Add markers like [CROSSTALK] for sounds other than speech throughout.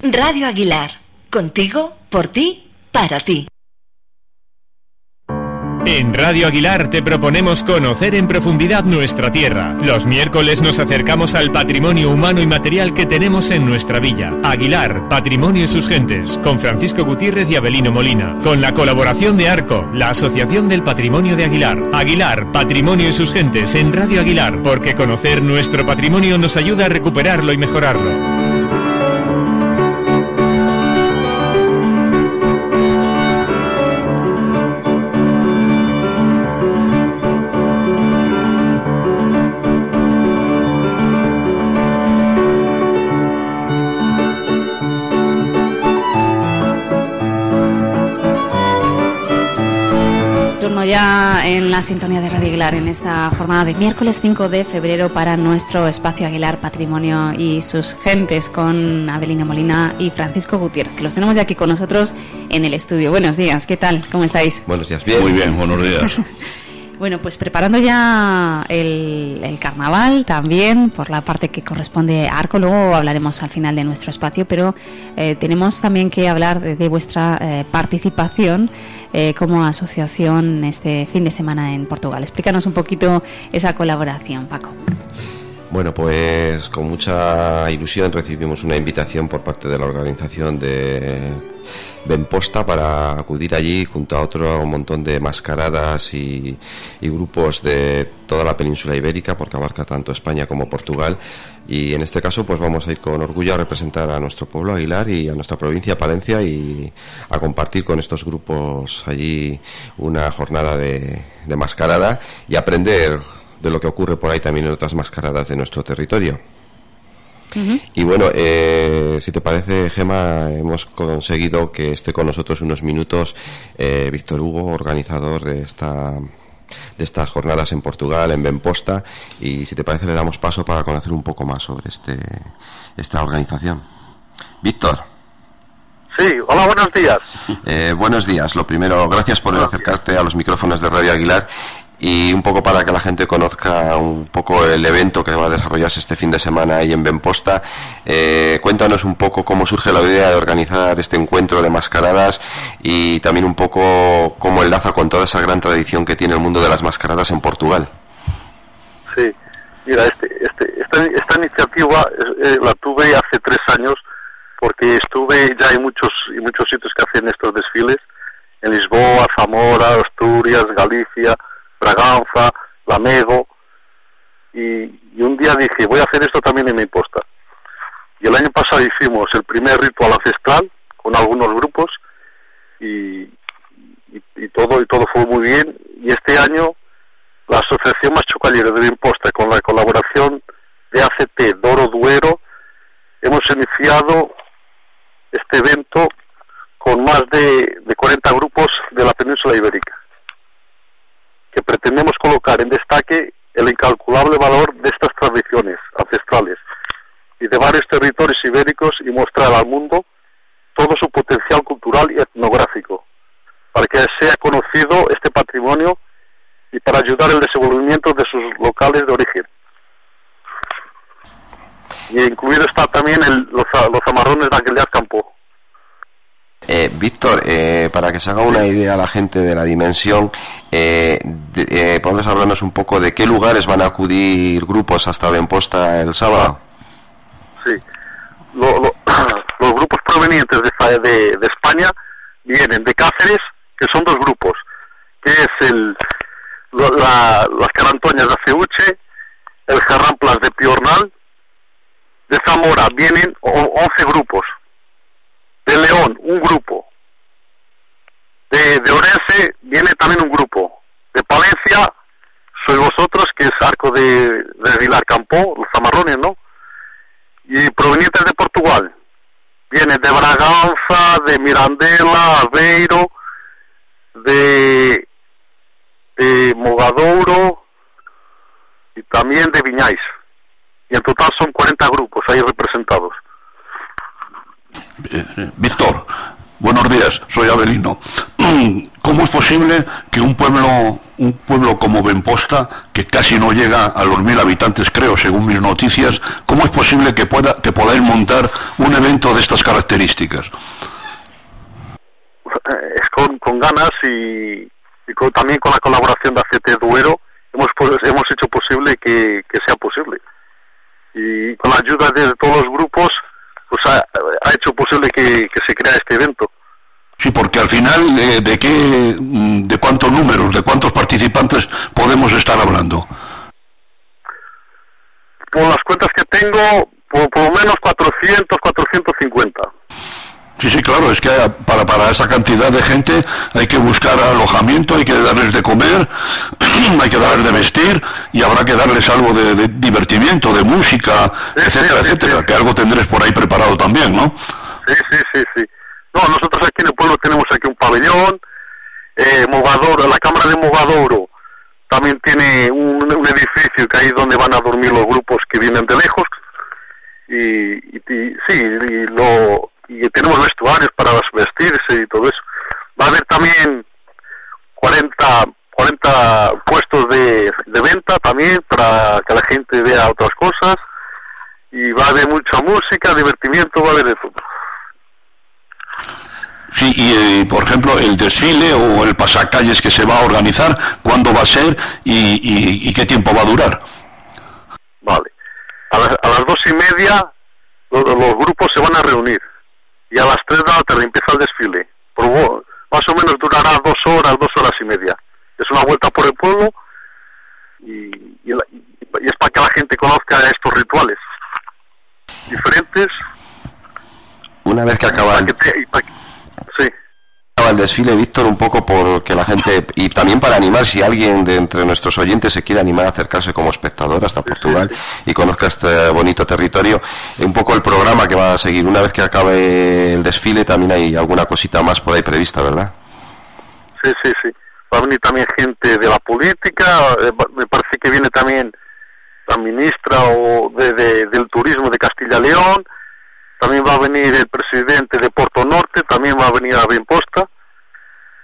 Radio Aguilar. Contigo, por ti, para ti. En Radio Aguilar te proponemos conocer en profundidad nuestra tierra. Los miércoles nos acercamos al patrimonio humano y material que tenemos en nuestra villa. Aguilar, Patrimonio y sus gentes, con Francisco Gutiérrez y Abelino Molina, con la colaboración de ARCO, la Asociación del Patrimonio de Aguilar. Aguilar, Patrimonio y sus gentes en Radio Aguilar, porque conocer nuestro patrimonio nos ayuda a recuperarlo y mejorarlo. Ya en la sintonía de Radio Aguilar en esta jornada de miércoles 5 de febrero para nuestro espacio Aguilar Patrimonio y sus gentes con Abelina Molina y Francisco Gutiérrez, que los tenemos ya aquí con nosotros en el estudio. Buenos días, ¿qué tal? ¿Cómo estáis? Buenos días, bien. Muy bien, buenos días. [LAUGHS] Bueno, pues preparando ya el, carnaval también, por la parte que corresponde a Arco, luego hablaremos al final de nuestro espacio, pero eh, tenemos también que hablar de, vuestra eh, participación eh, como asociación este fin de semana en Portugal. Explícanos un poquito esa colaboración, Paco. Bueno, pues con mucha ilusión recibimos una invitación por parte de la organización de Benposta para acudir allí junto a otro montón de mascaradas y, grupos de toda la península ibérica, porque abarca tanto España como Portugal. Y en este caso, pues vamos a ir con orgullo a representar a nuestro pueblo Aguilar y a nuestra provincia Palencia y a compartir con estos grupos allí una jornada de, de mascarada y aprender de lo que ocurre por ahí también en otras mascaradas de nuestro territorio. Y bueno, eh, si te parece, Gema, hemos conseguido que esté con nosotros unos minutos eh, Víctor Hugo, organizador de esta de estas jornadas en Portugal, en Benposta, y si te parece le damos paso para conocer un poco más sobre este esta organización. Víctor. Sí, hola, buenos días. Eh, buenos días. Lo primero, gracias por acercarte a los micrófonos de Radio Aguilar y un poco para que la gente conozca un poco el evento que va a desarrollarse este fin de semana ahí en Benposta. Eh, cuéntanos un poco cómo surge la idea de organizar este encuentro de mascaradas y también un poco cómo enlaza con toda esa gran tradición que tiene el mundo de las mascaradas en Portugal. Sí, mira, este, este, esta, iniciativa eh, la tuve hace tres años porque estuve ya en muchos, en muchos sitios que hacen estos desfiles, en Lisboa, Zamora, Asturias, Galicia, Braganza, Lamego, y, y, un día dije, voy a hacer esto también en mi posta. Y el año pasado hicimos el primer ritual ancestral con algunos grupos y, y, todo y todo fue muy bien. Y este año la Asociación Machucallera de Imposta con la colaboración de ACT Doro Duero hemos iniciado este evento con más de, de 40 grupos de la península ibérica pretendemos colocar en destaque el incalculable valor de estas tradiciones ancestrales y de varios territorios ibéricos y mostrar al mundo todo su potencial cultural y etnográfico, para que sea conocido este patrimonio y para ayudar el desenvolvimiento de sus locales de origen. Y incluido está también los, los amarrones de Aguilar Campo. Eh, Víctor, eh, para que se haga una idea la gente de la dimensión, eh, eh ¿podemos hablarnos un poco de qué lugares van a acudir grupos hasta Benposta el sábado? Sí, [CLEARS THROAT] los grupos provenientes de, de, España vienen de Cáceres, que son dos grupos, que es el, las Carantoñas de Aceuche, el Jarramplas de Piornal, de Zamora vienen 11 grupos, de León, un grupo. De, de Orense viene también un grupo. De Palencia, sois vosotros, que es Arco de, de Vilar Campo, los zamarrones, ¿no? Y provenientes de viene de Braganza, de Mirandela, Aveiro, de, de Mogadouro y también de Viñais. Y en total son 40 grupos ahí representados. Víctor, buenos días, soy Abelino. [CLEARS THROAT] ¿Cómo es posible que un pueblo, un pueblo como Benposta, que casi no llega a los mil habitantes, creo, según mis noticias, cómo es posible que pueda, que podáis montar un evento de estas características? Es con, ganas y, con- también con la colaboración de ACT Duero hemos, pues, hemos hecho posible que, sea posible. Y con la ayuda de todos los grupos, ha, hecho posible que, que se crea este evento. Sí, porque al final, eh, ¿de qué, mm, de cuántos números, de cuántos participantes podemos estar hablando? Por las cuentas que tengo, por, por lo menos 400, 450. Sí, sí, claro, es que para, para esa cantidad de gente hay que buscar alojamiento, hay que darles de comer, [CLEARS THROAT] hay que darles de vestir y habrá que darles algo de, de divertimiento, de música, Sí, etcétera, sí, etcétera, sí. que algo tendréis por ahí preparado también, ¿no? Sí, sí, sí, sí. No, nosotros aquí en el pueblo tenemos aquí un pabellón, eh, Mogadoro, la Cámara de Mogadoro también tiene un, un edificio que ahí es donde van a dormir los grupos que vienen de lejos y, y- y sí, y, lo, y tenemos vestuarios para vestirse y todo eso. Va a haber también 40, 40 puestos de, de venta también para que la gente vea otras cosas y va a haber mucha música, divertimiento, va a haber de todo. Sí, y eh, por ejemplo, el desfile o el pasacalles que se va a organizar, ¿cuándo va a ser y, y- y qué tiempo va a durar? Vale. A las, a las dos y media los, los grupos se van a reunir y a las tres de la tarde empieza el desfile. Por, wo- más o menos durará dos horas, dos horas y media. Es una vuelta por el pueblo y, y la- y es para que la gente conozca estos rituales diferentes. Una vez que acaba para el, que te- y para que- sí. El desfile, Víctor, un poco por que la gente, y también para animar, si alguien de entre nuestros oyentes se quiere animar a acercarse como espectador hasta Portugal y conozca este bonito territorio, un poco el programa que va a seguir. Una vez que acabe el desfile, también hay alguna cosita más por ahí prevista, ¿verdad? Sí, sí, sí. Va a venir también gente de la política, eh, me parece que viene también la ministra o de, de- del turismo de Castilla León, también va a venir el presidente de Puerto Norte, también va a venir a Benposta.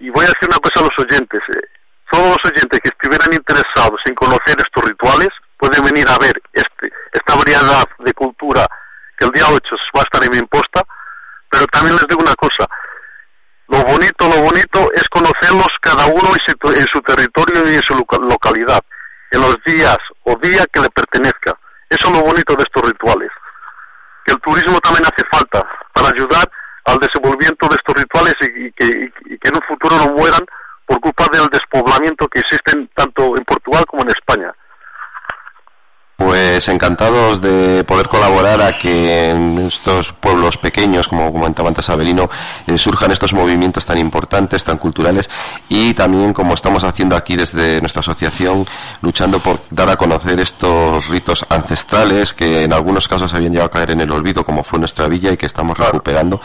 Y voy a decir una cosa a los oyentes. eh, todos los oyentes que estuvieran interesados en conocer estos rituales pueden venir a ver este, esta variedad de cultura que el día 8 va a estar en Benposta. Pero también les digo una cosa, lo bonito, lo bonito es conocerlos cada uno en su, en su territorio y en su loca- localidad, en los días o día que le pertenezca. Eso es lo bonito de estos rituales. Que el turismo también hace falta para ayudar al desenvolvimiento de estos rituales y, que, que en un futuro no mueran por culpa del despoblamiento que existe tanto en Portugal como en España. Pues encantados de poder colaborar a que en estos pueblos pequeños, como comentaba antes Abelino, eh, surjan estos movimientos tan importantes, tan culturales y también como estamos haciendo aquí desde nuestra asociación, luchando por dar a conocer estos ritos ancestrales que en algunos casos habían llegado a caer en el olvido, como fue nuestra villa y que estamos recuperando.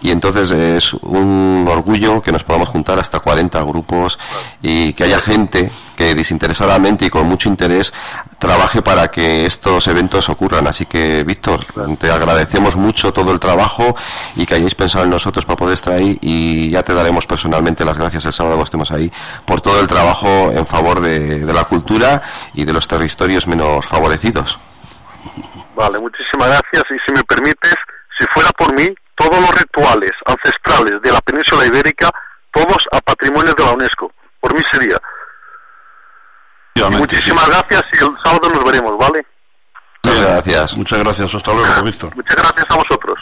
Y entonces es un orgullo que nos podamos juntar hasta 40 grupos y que haya gente que desinteresadamente y con mucho interés trabaje para que estos eventos ocurran. Así que, Víctor, te agradecemos mucho todo el trabajo y que hayáis pensado en nosotros para poder estar ahí y ya te daremos personalmente las gracias el sábado que estemos ahí por todo el trabajo en favor de, de la cultura y de los territorios menos favorecidos. Vale, muchísimas gracias y si me permites, si fuera por mí, todos los rituales ancestrales de la península ibérica, todos a patrimonio de la UNESCO. Por mí sería. Muchísimas gracias y el sábado nos veremos, ¿vale? Muchas gracias. Muchas gracias, hasta luego, Víctor. Muchas gracias a vosotros.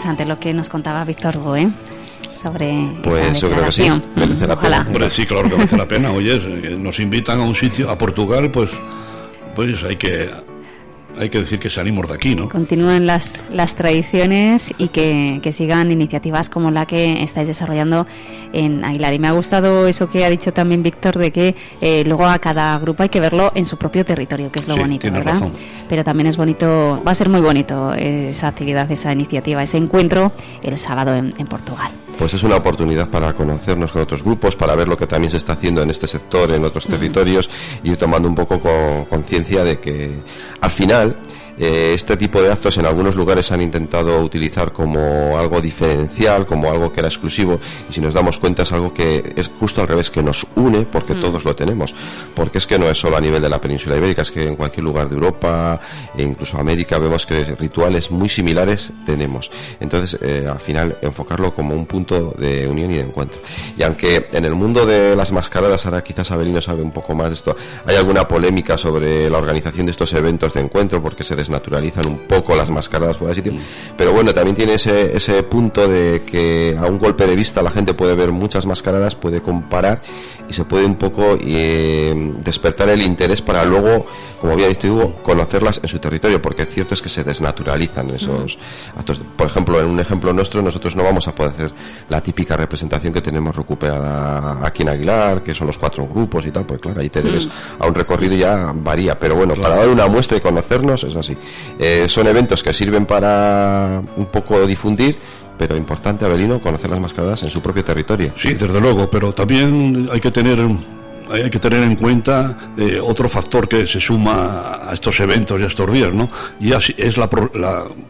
Interesante lo que nos contaba Víctor Hugo, ¿eh? sobre pues yo creo que sí, merece la pena. sí, claro que merece la pena. Oye, eh, nos invitan a un sitio, a Portugal, pues, pues hay que hay que decir que salimos de aquí, ¿no? Continúen las, las tradiciones y que, sigan iniciativas como la que estáis desarrollando en Aguilar. Y me ha gustado eso que ha dicho también Víctor, de que eh, luego a cada grupo hay que verlo en su propio territorio, que es lo bonito, ¿verdad? Pero también es bonito, va a ser muy bonito esa actividad, esa iniciativa, ese encuentro el sábado en, en Portugal pues es una oportunidad para conocernos con otros grupos, para ver lo que también se está haciendo en este sector, en otros territorios, y ir tomando un poco conciencia de que al final eh, este tipo de actos en algunos lugares se han intentado utilizar como algo diferencial, como algo que era exclusivo, y si nos damos cuenta es algo que es justo al revés, que nos une porque mm. todos lo tenemos. Porque es que no es solo a nivel de la península ibérica, es que en cualquier lugar de Europa e incluso América vemos que rituales muy similares tenemos. Entonces, eh, al final, enfocarlo como un punto de unión y de encuentro. Y aunque en el mundo de las mascaradas, ahora quizás Abelino sabe un poco más de esto, hay alguna polémica sobre la organización de estos eventos de encuentro porque se naturalizan un poco las mascaradas fuera de sitio. Mm. Pero bueno, también tiene ese, ese punto de que a un golpe de vista la gente puede ver muchas mascaradas, puede comparar y se puede un poco eh, despertar el interés para luego, como había dicho Hugo, conocerlas en su territorio, porque cierto es que se desnaturalizan esos actos. Por ejemplo, en un ejemplo nuestro, nosotros no vamos a poder hacer la típica representación que tenemos recuperada aquí en Aguilar, que son los cuatro grupos y tal, pues claro, ahí te debes a un recorrido ya varía, pero bueno, para dar una muestra y conocernos es así. Eh, son eventos que sirven para un poco difundir, pero importante, Abelino, conocer las mascaradas en su propio territorio. Sí, desde luego, pero también hay que tener hay que tener en cuenta eh, otro factor que se suma a estos eventos y a estos días, ¿no? Y es la,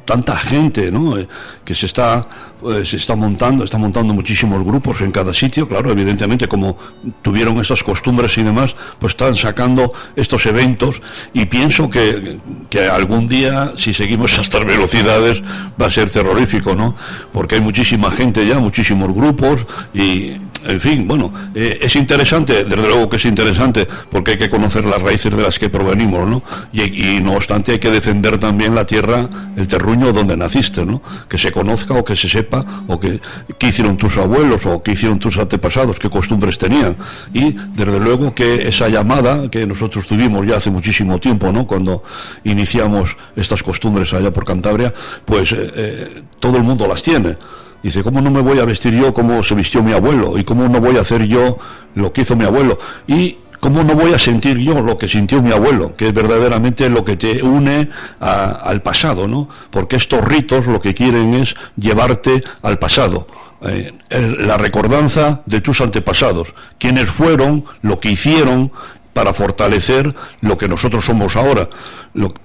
tanta gente, ¿no? Eh, que se está eh, se está montando, está montando muchísimos grupos en cada sitio, claro, evidentemente como tuvieron esas costumbres y demás, pues están sacando estos eventos y pienso que, que algún día, si seguimos [LAUGHS] a estas velocidades, va a ser terrorífico, ¿no? Porque hay muchísima gente ya, muchísimos grupos y en fin, bueno, eh, es interesante, desde luego que es interesante, porque hay que conocer las raíces de las que provenimos, ¿no? Y, no obstante hay que defender también la tierra, el terruño donde naciste, ¿no? Que se conozca o que se sepa, o que, qué hicieron tus abuelos, o qué hicieron tus antepasados, qué costumbres tenían. Y desde luego que esa llamada que nosotros tuvimos ya hace muchísimo tiempo, ¿no? Cuando iniciamos estas costumbres allá por Cantabria, pues eh, eh, todo el mundo las tiene. Dice, ¿cómo no me voy a vestir yo como se vistió mi abuelo? ¿Y cómo no voy a hacer yo lo que hizo mi abuelo? Y ¿cómo no voy a sentir yo lo que sintió mi abuelo? Que es verdaderamente lo que te une al pasado, ¿no? Porque estos ritos lo que quieren es llevarte al pasado. Eh, la recordanza de tus antepasados, quienes fueron, lo que hicieron, para fortalecer lo que nosotros somos ahora.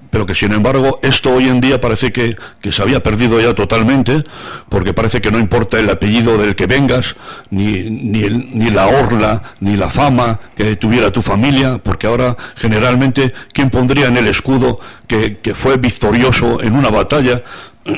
pero que sin embargo esto hoy en día parece que, se había perdido ya totalmente, porque parece que no importa el apellido del que vengas, ni, ni, ni la orla, ni la fama que tuviera tu familia, porque ahora generalmente, ¿quién pondría en el escudo que, que fue victorioso en una batalla?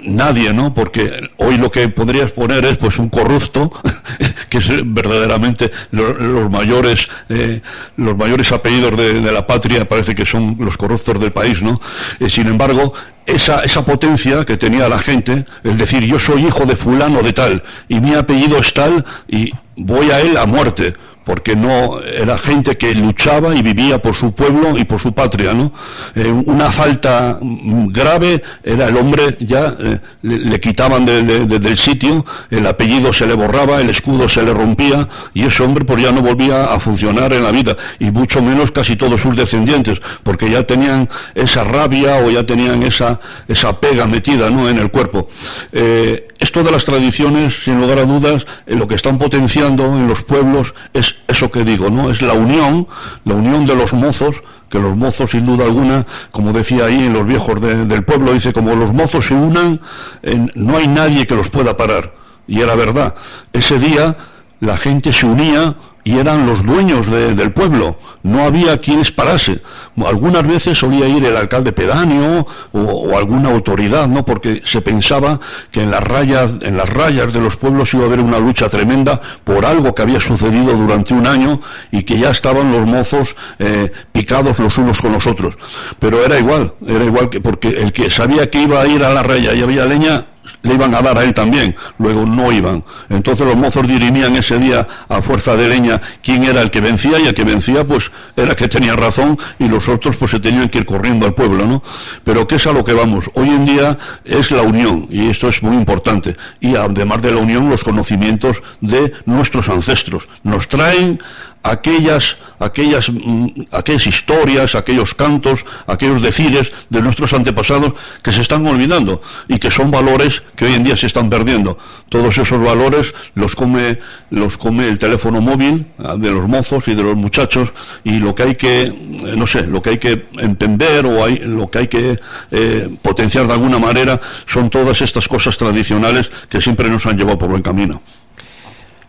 Nadie, ¿no? Porque hoy lo que podrías poner es pues un corrupto, [LAUGHS] que es verdaderamente los, mayores eh, los mayores apellidos de, la patria, parece que son los corruptos del país, ¿no? Eh, sin embargo, esa, esa potencia que tenía la gente, el decir yo soy hijo de fulano de tal, y mi apellido es tal, y voy a él a muerte porque no era gente que luchaba y vivía por su pueblo y por su patria, ¿no? Eh, una falta grave era el hombre ya eh, le, quitaban del sitio, el apellido se le borraba, el escudo se le rompía y ese hombre pues ya no volvía a funcionar en la vida y mucho menos casi todos sus descendientes, porque ya tenían esa rabia o ya tenían esa esa pega metida, ¿no? En el cuerpo. Eh, esto de las tradiciones, sin lugar a dudas, lo que están potenciando en los pueblos es eso que digo, ¿no? Es la unión, la unión de los mozos, que los mozos, sin duda alguna, como decía ahí los viejos del pueblo, dice, como los mozos se unan, no hay nadie que los pueda parar. Y era verdad. Ese día la gente se unía y eran los dueños del pueblo, no había quienes parase. Algunas veces solía ir el alcalde pedáneo o, alguna autoridad, ¿no? Porque se pensaba que en las rayas, en las rayas de los pueblos iba a haber una lucha tremenda por algo que había sucedido durante un año y que ya estaban los mozos eh, picados los unos con los otros. Pero era igual, era igual que porque el que sabía que iba a ir a la raya y había leña le iban a dar a él también, luego no iban. Entonces los mozos dirimían ese día a fuerza de leña quién era el que vencía y el que vencía pues era que tenía razón y los otros pues se tenían que ir corriendo al pueblo, ¿no? Pero ¿qué es a lo que vamos? Hoy en día es la unión y esto es muy importante y además de la unión los conocimientos de nuestros ancestros. Nos traen aquellas, aquellas, mm, aquellas historias, aquellos cantos, aquellos decires de nuestros antepasados que se están olvidando y que son valores que hoy en día se están perdiendo. Todos esos valores los come, los come el teléfono móvil ah, de los mozos y de los muchachos y lo que hay que, eh, no sé, lo que hay que entender o hay, lo que hay que eh, potenciar de alguna manera son todas estas cosas tradicionales que siempre nos han llevado por buen camino.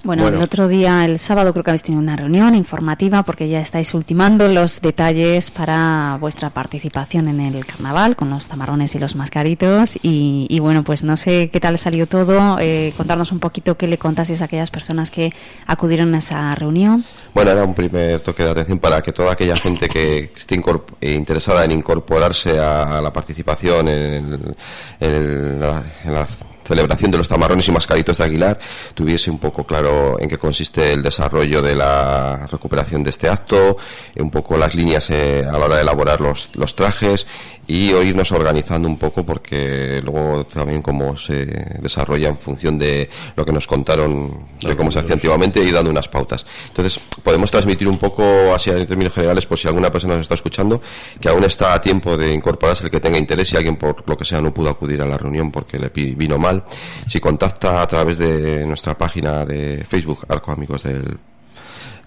Bueno, el otro día, el sábado, creo que habéis tenido una reunión informativa porque ya estáis ultimando los detalles para vuestra participación en el carnaval con los tamarrones y los mascaritos. Y, bueno, pues no sé qué tal salió todo. Eh, contarnos un poquito qué le contasteis a aquellas personas que acudieron a esa reunión. Bueno, era un primer toque de atención para que toda aquella gente que esté eh, interesada en incorporarse a, la participación en, en la celebración de los tamarrones y mascaritos de Aguilar tuviese un poco claro en qué consiste el desarrollo de la recuperación de este acto, un poco las líneas eh, a la hora de elaborar los, trajes y o irnos organizando un poco porque luego también cómo se desarrolla en función de lo que nos contaron de cómo se hacía antiguamente y dando unas pautas. Entonces, podemos transmitir un poco así en términos generales, por si alguna persona nos está escuchando, que aún está a tiempo de incorporarse el que tenga interés y alguien por lo que sea no pudo acudir a la reunión porque le vino mal. Si contacta a través de nuestra página de Facebook, Arco Amigos del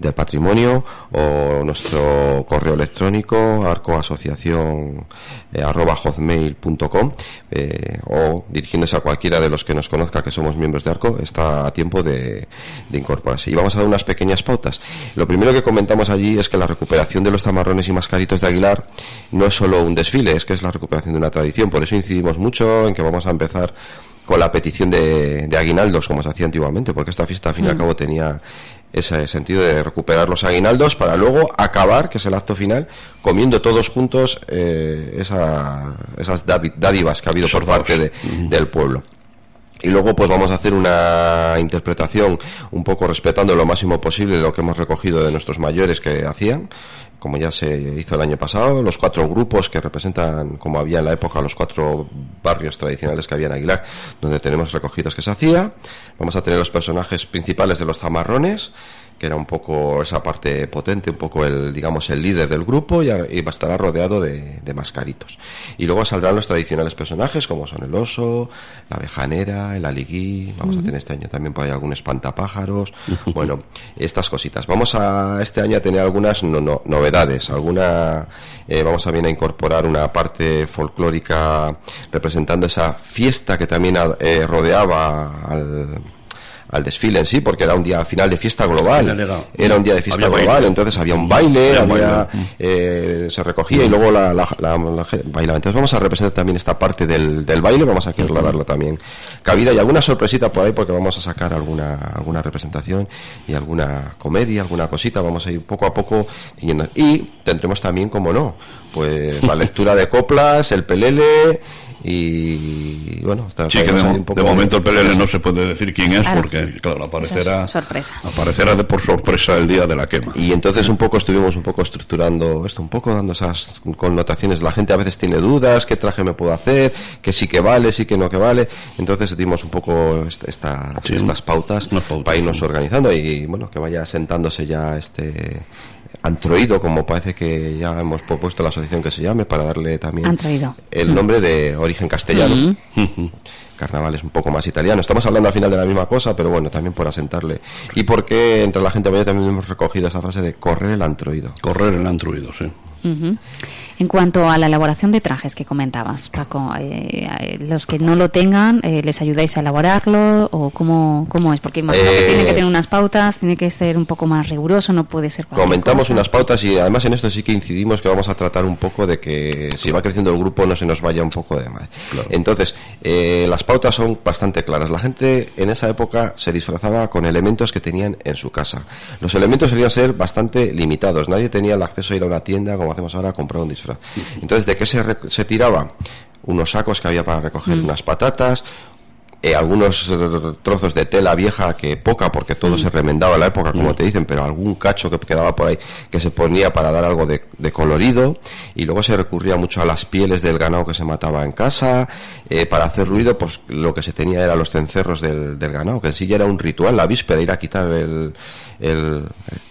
del patrimonio o nuestro correo electrónico arcoasociación eh, hotmail.com eh, o dirigiéndose a cualquiera de los que nos conozca que somos miembros de Arco está a tiempo de, incorporarse. Y vamos a dar unas pequeñas pautas. Lo primero que comentamos allí es que la recuperación de los tamarrones y mascaritos de Aguilar no es solo un desfile es que es la recuperación de una tradición. Por eso incidimos mucho en que vamos a empezar con la petición de, aguinaldos como se hacía antiguamente porque esta fiesta al fin y al mm. cabo tenía ese sentido de recuperar los aguinaldos para luego acabar, que es el acto final, comiendo todos juntos eh, esas dádivas que ha habido por parte del pueblo. Y luego pues vamos a hacer una interpretación un poco respetando lo máximo posible lo que hemos recogido de nuestros mayores que hacían como ya se hizo el año pasado, los cuatro grupos que representan, como había en la época, los cuatro barrios tradicionales que había en Aguilar, donde tenemos recogidos que se hacía. Vamos a tener los personajes principales de los zamarrones, que era un poco esa parte potente, un poco el, digamos, el líder del grupo y, va a estar rodeado de, mascaritos. Y luego saldrán los tradicionales personajes como son el oso, la abejanera, el aliguí, vamos a tener este año también por ahí algún espantapájaros, [LAUGHS] bueno, estas cositas. Vamos a este año a tener algunas novedades, alguna, eh, vamos también a incorporar una parte folclórica representando esa fiesta que también eh, rodeaba al al desfile en sí, porque era un día final de fiesta global. Era un día de fiesta global, entonces había un baile, había, eh, se recogía y luego la, la, bailaba. Entonces vamos a representar también esta parte del, del baile, vamos a querer darlo también. Cabida y alguna sorpresita por ahí porque vamos a sacar alguna, alguna representación y alguna comedia, alguna cosita, vamos a ir poco a poco Y tendremos también, como no, pues la [LAUGHS] lectura de coplas, el pelele y bueno de, momento el PLL no se puede decir quién es porque claro aparecerá sorpresa. aparecerá de por sorpresa el día de la quema. Y entonces un poco estuvimos un poco estructurando esto un poco dando esas connotaciones. La gente a veces tiene dudas qué traje me puedo hacer que sí que vale sí que no que vale entonces dimos un poco esta, estas pautas para irnos organizando y bueno que vaya sentándose ya este Antroido, como parece que ya hemos propuesto la asociación que se llame, para darle también el nombre de origen castellano. [LAUGHS] Carnaval es un poco más italiano. Estamos hablando al final de la misma cosa, pero bueno, también por asentarle. Y porque entre la gente vaya también hemos recogido esa frase de correr el antroido. Correr el antroido, sí. En cuanto a la elaboración de trajes que comentabas, Paco, eh, eh, los que no lo tengan, eh, ¿les ayudáis a elaborarlo o cómo, cómo es? Porque imagino que tiene que tener unas pautas, tiene que ser un poco más riguroso, no puede ser Comentamos unas pautas y además en esto sí que incidimos que vamos a tratar un poco de que si va creciendo el grupo no se nos vaya un poco de más. Entonces, las pautas son bastante claras. La gente en esa época se disfrazaba con elementos que tenían en su casa. Los elementos solían ser bastante limitados. Nadie tenía el acceso a ir a una tienda como hacemos ahora comprar un disfraz. Entonces, ¿de qué se, se tiraba? Unos sacos que había para recoger mm. unas patatas, eh, algunos eh, trozos de tela vieja que poca porque todo se remendaba en la época como te dicen pero algún cacho que quedaba por ahí que se ponía para dar algo de, colorido y luego se recurría mucho a las pieles del ganado que se mataba en casa eh, para hacer ruido pues lo que se tenía era los cencerros del, del ganado que en sí ya era un ritual la víspera ir a quitar el el,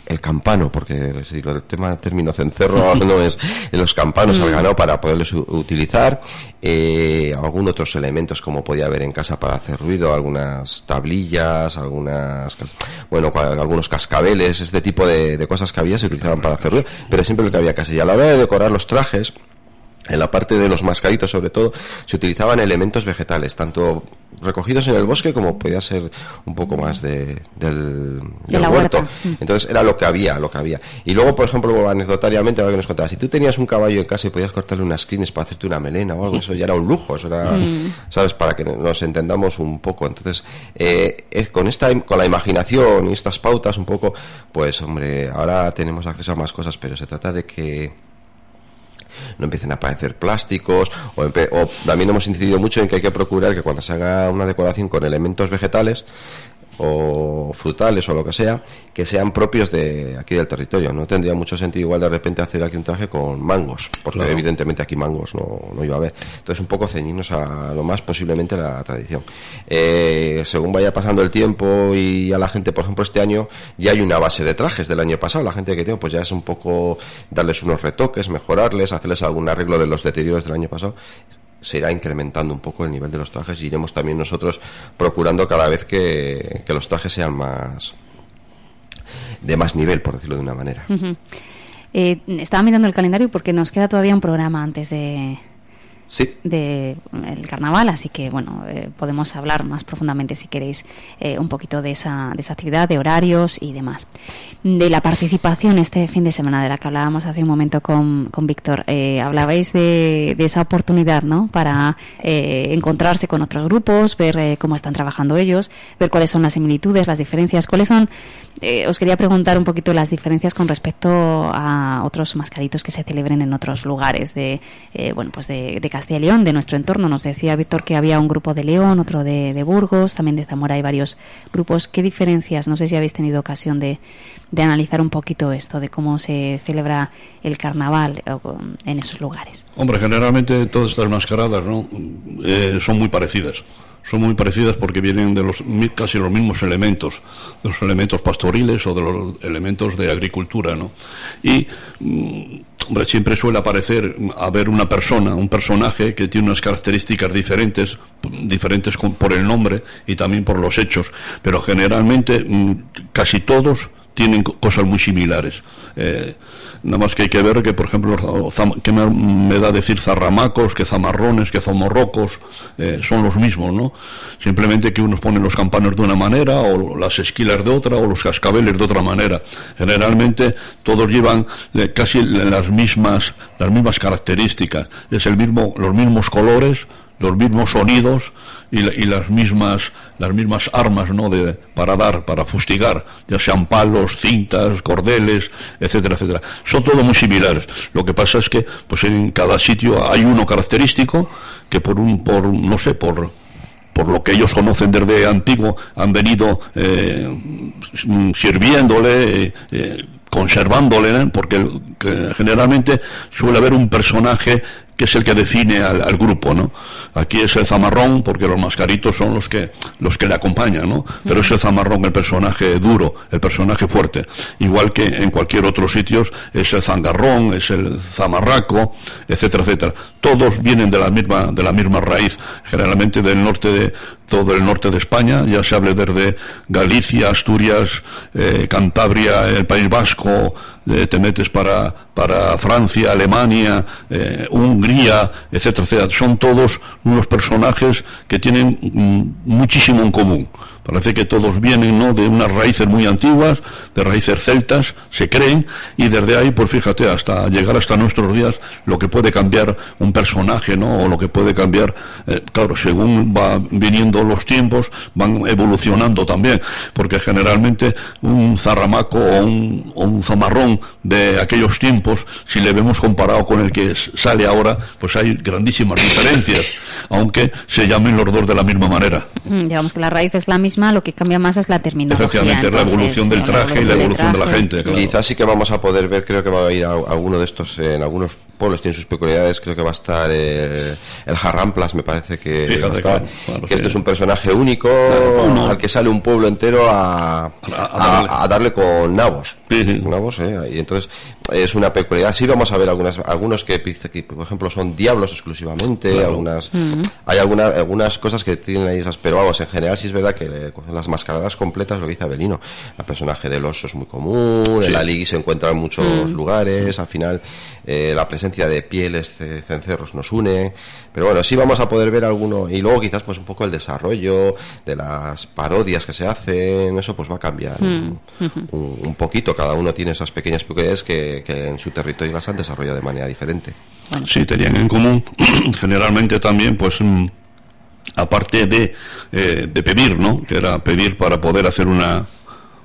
el campano, porque si el tema término cencerro [LAUGHS] no es en los campanos al mm. ganado para poderlos utilizar, eh, algún otros elementos como podía haber en casa para hacer ruido, algunas tablillas, algunas, bueno, algunos cascabeles, este tipo de, de cosas que había se utilizaban para hacer ruido, pero siempre lo que había casi. Y a la hora de decorar los trajes, en la parte de los mascaritos sobre todo se utilizaban elementos vegetales tanto recogidos en el bosque como podía ser un poco más de, del, huerto. mm. entonces era lo que había lo que había. Y luego por ejemplo anecdotariamente lo que nos contaba si tú tenías un caballo en casa y podías cortarle unas crines para hacerte una melena o algo eso ya era un lujo eso era [LAUGHS] mm. sabes para que nos entendamos un poco. Entonces eh, con esta con la imaginación y estas pautas un poco pues hombre ahora tenemos acceso a más cosas pero se trata de que no empiecen a aparecer plásticos o, también hemos incidido mucho en que hay que procurar que cuando se haga una decoración con elementos vegetales o frutales o lo que sea, que sean propios de aquí del territorio. No tendría mucho sentido igual de repente hacer aquí un traje con mangos, porque evidentemente aquí mangos no, no, iba a haber. Entonces un poco ceñirnos a lo más posiblemente la tradición. Eh, según vaya pasando el tiempo y a la gente, por ejemplo, este año ya hay una base de trajes del año pasado. La gente que tiene pues ya es un poco darles unos retoques, mejorarles, hacerles algún arreglo de los deterioros del año pasado se irá incrementando un poco el nivel de los trajes y iremos también nosotros procurando cada vez que, los trajes sean más de más nivel, por decirlo de una manera. Eh, estaba mirando el calendario porque nos queda todavía un programa antes de, sí. de el carnaval, así que bueno, eh, podemos hablar más profundamente si queréis eh, un poquito de esa, de esa actividad, de horarios y demás. De la participación este fin de semana de la que hablábamos hace un momento con, con Víctor, eh, hablabais de, de, esa oportunidad ¿no? para encontrarse con otros grupos, ver cómo están trabajando ellos, ver cuáles son las similitudes, las diferencias, cuáles son eh, os quería preguntar un poquito las diferencias con respecto a otros mascaritos que se celebren en otros lugares de, eh, bueno, pues de, Castilla y León, de nuestro entorno. Nos decía Víctor que había un grupo de León, otro de, Burgos, también de Zamora hay varios grupos. ¿Qué diferencias? No sé si habéis tenido ocasión de, analizar un poquito esto, de cómo se celebra el carnaval eh, en esos lugares. Hombre, generalmente todas estas mascaradas ¿no? son muy parecidas son muy parecidas porque vienen de los casi los mismos elementos, de los elementos pastoriles o de los elementos de agricultura, ¿no? Y mm, hombre, siempre suele aparecer haber una persona, un personaje que tiene unas características diferentes, diferentes por el nombre y también por los hechos, pero generalmente mm, casi todos tienen cosas muy similares. Eh, Nada más que hay que ver que, por ejemplo, que me, da decir zarramacos, que zamarrones, que zamorrocos, eh, son los mismos, ¿no? Simplemente que unos ponen los campanos de una manera, o las esquilas de otra, o los cascabeles de otra manera. Generalmente todos llevan eh, casi las mismas, las mismas características. Es el mismo, los mismos colores, los mismos sonidos y, las mismas las mismas armas no de para dar para fustigar ya sean palos cintas cordeles etcétera etcétera. Son todo muy similares. Lo que pasa es que pues en cada sitio hay uno característico que por un por no sé por por lo que ellos conocen desde antiguo han venido eh, sirviéndole eh, conservándole, porque generalmente suele haber un personaje que es el que define al, grupo, ¿no? Aquí es el zamarrón, porque los mascaritos son los que, los que le acompañan, ¿no? Pero es el zamarrón el personaje duro, el personaje fuerte. Igual que en cualquier otro sitio es el zangarrón, es el zamarraco, etcétera, etcétera. Todos vienen de la misma, de la misma raíz, generalmente del norte de, todo el norte de España, ya se hable desde Galicia, Asturias, eh, Cantabria, el País Vasco, eh, te metes para, para Francia, Alemania, eh, Hungría, etcétera, etcétera. Son todos unos personajes que tienen mm, muchísimo en común. Parece que todos vienen ¿no? de unas raíces muy antiguas, de raíces celtas, se creen, y desde ahí, pues fíjate, hasta llegar hasta nuestros días, lo que puede cambiar un personaje, ¿no? O lo que puede cambiar, eh, claro, según va viniendo los tiempos, van evolucionando también, porque generalmente un zarramaco o un, o un zamarrón de aquellos tiempos, si le vemos comparado con el que sale ahora, pues hay grandísimas diferencias. Aunque se llamen los dos de la misma manera. Mm, digamos que la raíz es la misma, lo que cambia más es la terminología. Efectivamente, la evolución del traje y la evolución de la gente. Quizás sí que vamos a poder ver, creo que va a ir a, alguno de estos en algunos pueblos tienen sus peculiaridades. Creo que va a estar eh, el Jarramplas, me parece que, que este es un personaje único al que sale un pueblo entero a, darle. con nabos. nabos eh, y entonces es una peculiaridad. Sí vamos a ver algunas, algunos que, por ejemplo, son diablos exclusivamente. Algunas, Hay algunas, algunas cosas que tienen ahí esas, pero vamos, en general sí es verdad que las mascaradas completas, lo que dice Abelino, el personaje del oso es muy común, en la Liga se encuentra en muchos lugares, al final eh, la presencia de pieles de cencerros nos une, pero bueno, sí vamos a poder ver alguno, y luego quizás pues un poco el desarrollo de las parodias que se hacen, eso pues va a cambiar mm. un, poquito, cada uno tiene esas pequeñas peculiaridades que, en su territorio las han desarrollado de manera diferente. Sí, tenían en común [CLEARS THROAT] generalmente también pues mm, aparte de, eh, de pedir, ¿no? Que era pedir para poder hacer una,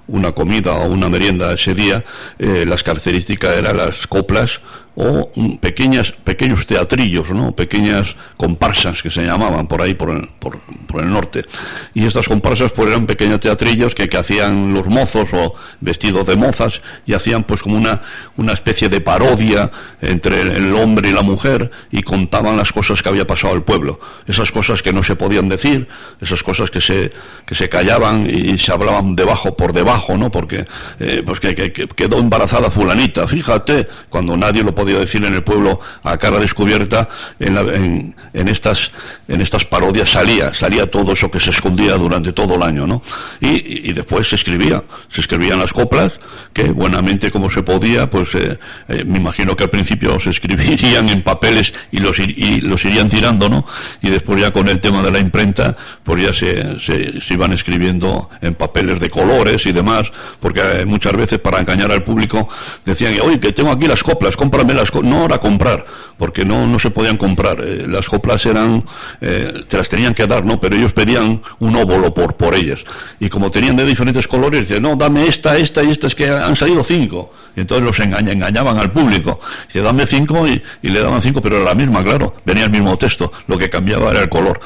una comida o una merienda ese día, eh, las características eran las coplas o pequeñas, pequeños teatrillos, ¿no? pequeñas comparsas que se llamaban por ahí, por el, por, el norte. Y estas comparsas pues eran pequeños teatrillos que, que, hacían los mozos o vestidos de mozas y hacían pues como una, una especie de parodia entre el, hombre y la mujer y contaban las cosas que había pasado al pueblo. Esas cosas que no se podían decir, esas cosas que se, que se callaban y se hablaban debajo por debajo, ¿no? Porque eh, pues que, que, quedó embarazada fulanita, fíjate, cuando nadie lo podía podido decir en el pueblo a cara descubierta, en, en, estas, en estas parodias salía, salía todo eso que se escondía durante todo el año, ¿no? Y, después se escribía, se escribían las coplas, que buenamente como se podía, pues eh, eh, me imagino que al principio se escribirían en papeles y los, y los irían tirando, ¿no? Y después ya con el tema de la imprenta, pues ya se, se, iban escribiendo en papeles de colores y demás, porque eh, muchas veces para engañar al público decían, oye, que tengo aquí las coplas, cómprame no era comprar, porque no, no se podían comprar. Eh, las coplas eran, eh, te las tenían que dar, ¿no? Pero ellos pedían un óvulo por, por ellas. Y como tenían de diferentes colores, decían, no, dame esta, esta y esta, es que han salido cinco. Y entonces los engañaban al público. Dice, dame cinco y, y le daban cinco, pero era la misma, claro. Venía el mismo texto. Lo que cambiaba era el color.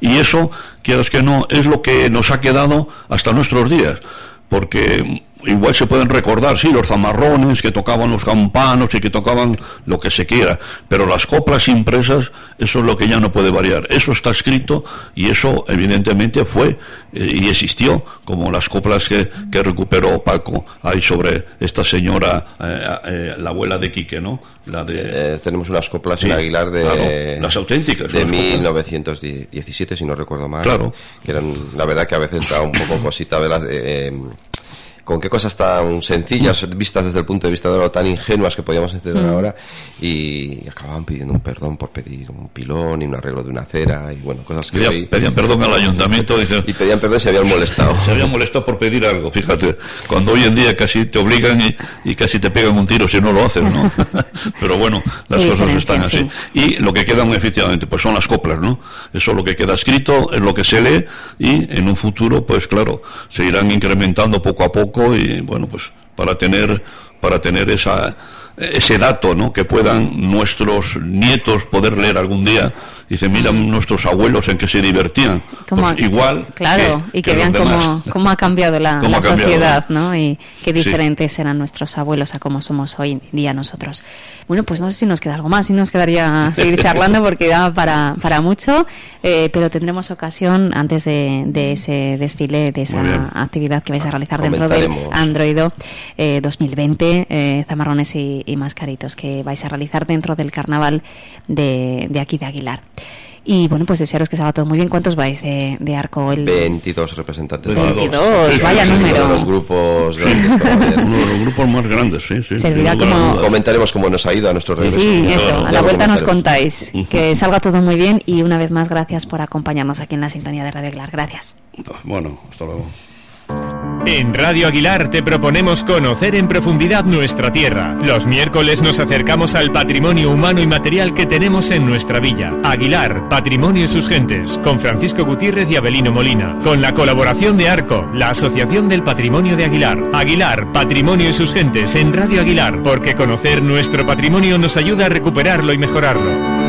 Y eso, quieras que no, es lo que nos ha quedado hasta nuestros días. Porque igual se pueden recordar, sí, los zamarrones que tocaban los campanos y que tocaban lo que se quiera, pero las coplas impresas, eso es lo que ya no puede variar. Eso está escrito y eso evidentemente fue eh, y existió, como las coplas que, que recuperó Paco ahí sobre esta señora, eh, eh, la abuela de Quique, ¿no? La de... tenemos unas coplas en Aguilar de... las auténticas. De 1917, si no recuerdo mal. Claro. Que eran, la verdad que a veces da un poco cosita de las con qué cosas tan sencillas, vistas desde el punto de vista de lo tan ingenuas que podíamos entender mm. ahora, y acababan pidiendo un perdón por pedir un pilón y un arreglo de una acera, y bueno, cosas que pedían, perdón al ayuntamiento. y pedían perdón si habían molestado. [LAUGHS] Se habían molestado por pedir algo, fíjate, cuando hoy en día casi te obligan y, casi te pegan un tiro si no lo haces, ¿no? [LAUGHS] [LAUGHS] Pero bueno, las cosas están así. Y lo que queda muy efectivamente, pues son las coplas, ¿no? Eso lo que queda escrito, es lo que se lee, y en un futuro, pues claro, se irán incrementando poco a poco y bueno, pues para tener, para tener esa, ese dato, ¿no? Que puedan nuestros nietos poder leer algún día Dice, mira nuestros abuelos en que se divertían. Pues igual. Claro, y que, vean cómo, cómo, ha cambiado la, sociedad, ¿no? Y qué diferentes eran nuestros abuelos a cómo somos hoy en día nosotros. Bueno, pues no sé si nos queda algo más, si nos quedaría seguir [LAUGHS] charlando porque da para, para mucho, eh, pero tendremos ocasión antes de, de, ese desfile, de esa actividad que vais a realizar dentro del Androido 2020, eh, zamarrones y, y mascaritos que vais a realizar dentro del carnaval de, de aquí de Aguilar. Y bueno, pues desearos que salga todo muy bien. ¿Cuántos vais de, de arco? El... 22 representantes. 22, vaya número. los grupos grandes. [LAUGHS] Uno de los grupos más grandes, sí, sí. Servirá como... Comentaremos cómo nos ha ido a nuestro regreso. Sí, eso. A la vuelta nos contáis. Que salga todo muy bien y una vez más gracias por acompañarnos aquí en la sintonía de Radio Aguilar. Gracias. Bueno, hasta luego. En Radio Aguilar te proponemos conocer en profundidad nuestra tierra. Los miércoles nos acercamos al patrimonio humano y material que tenemos en nuestra villa. Aguilar, Patrimonio y sus gentes, con Francisco Gutiérrez y Abelino Molina. Con la colaboración de ARCO, la Asociación del Patrimonio de Aguilar. Aguilar, Patrimonio y sus gentes en Radio Aguilar, porque conocer nuestro patrimonio nos ayuda a recuperarlo y mejorarlo.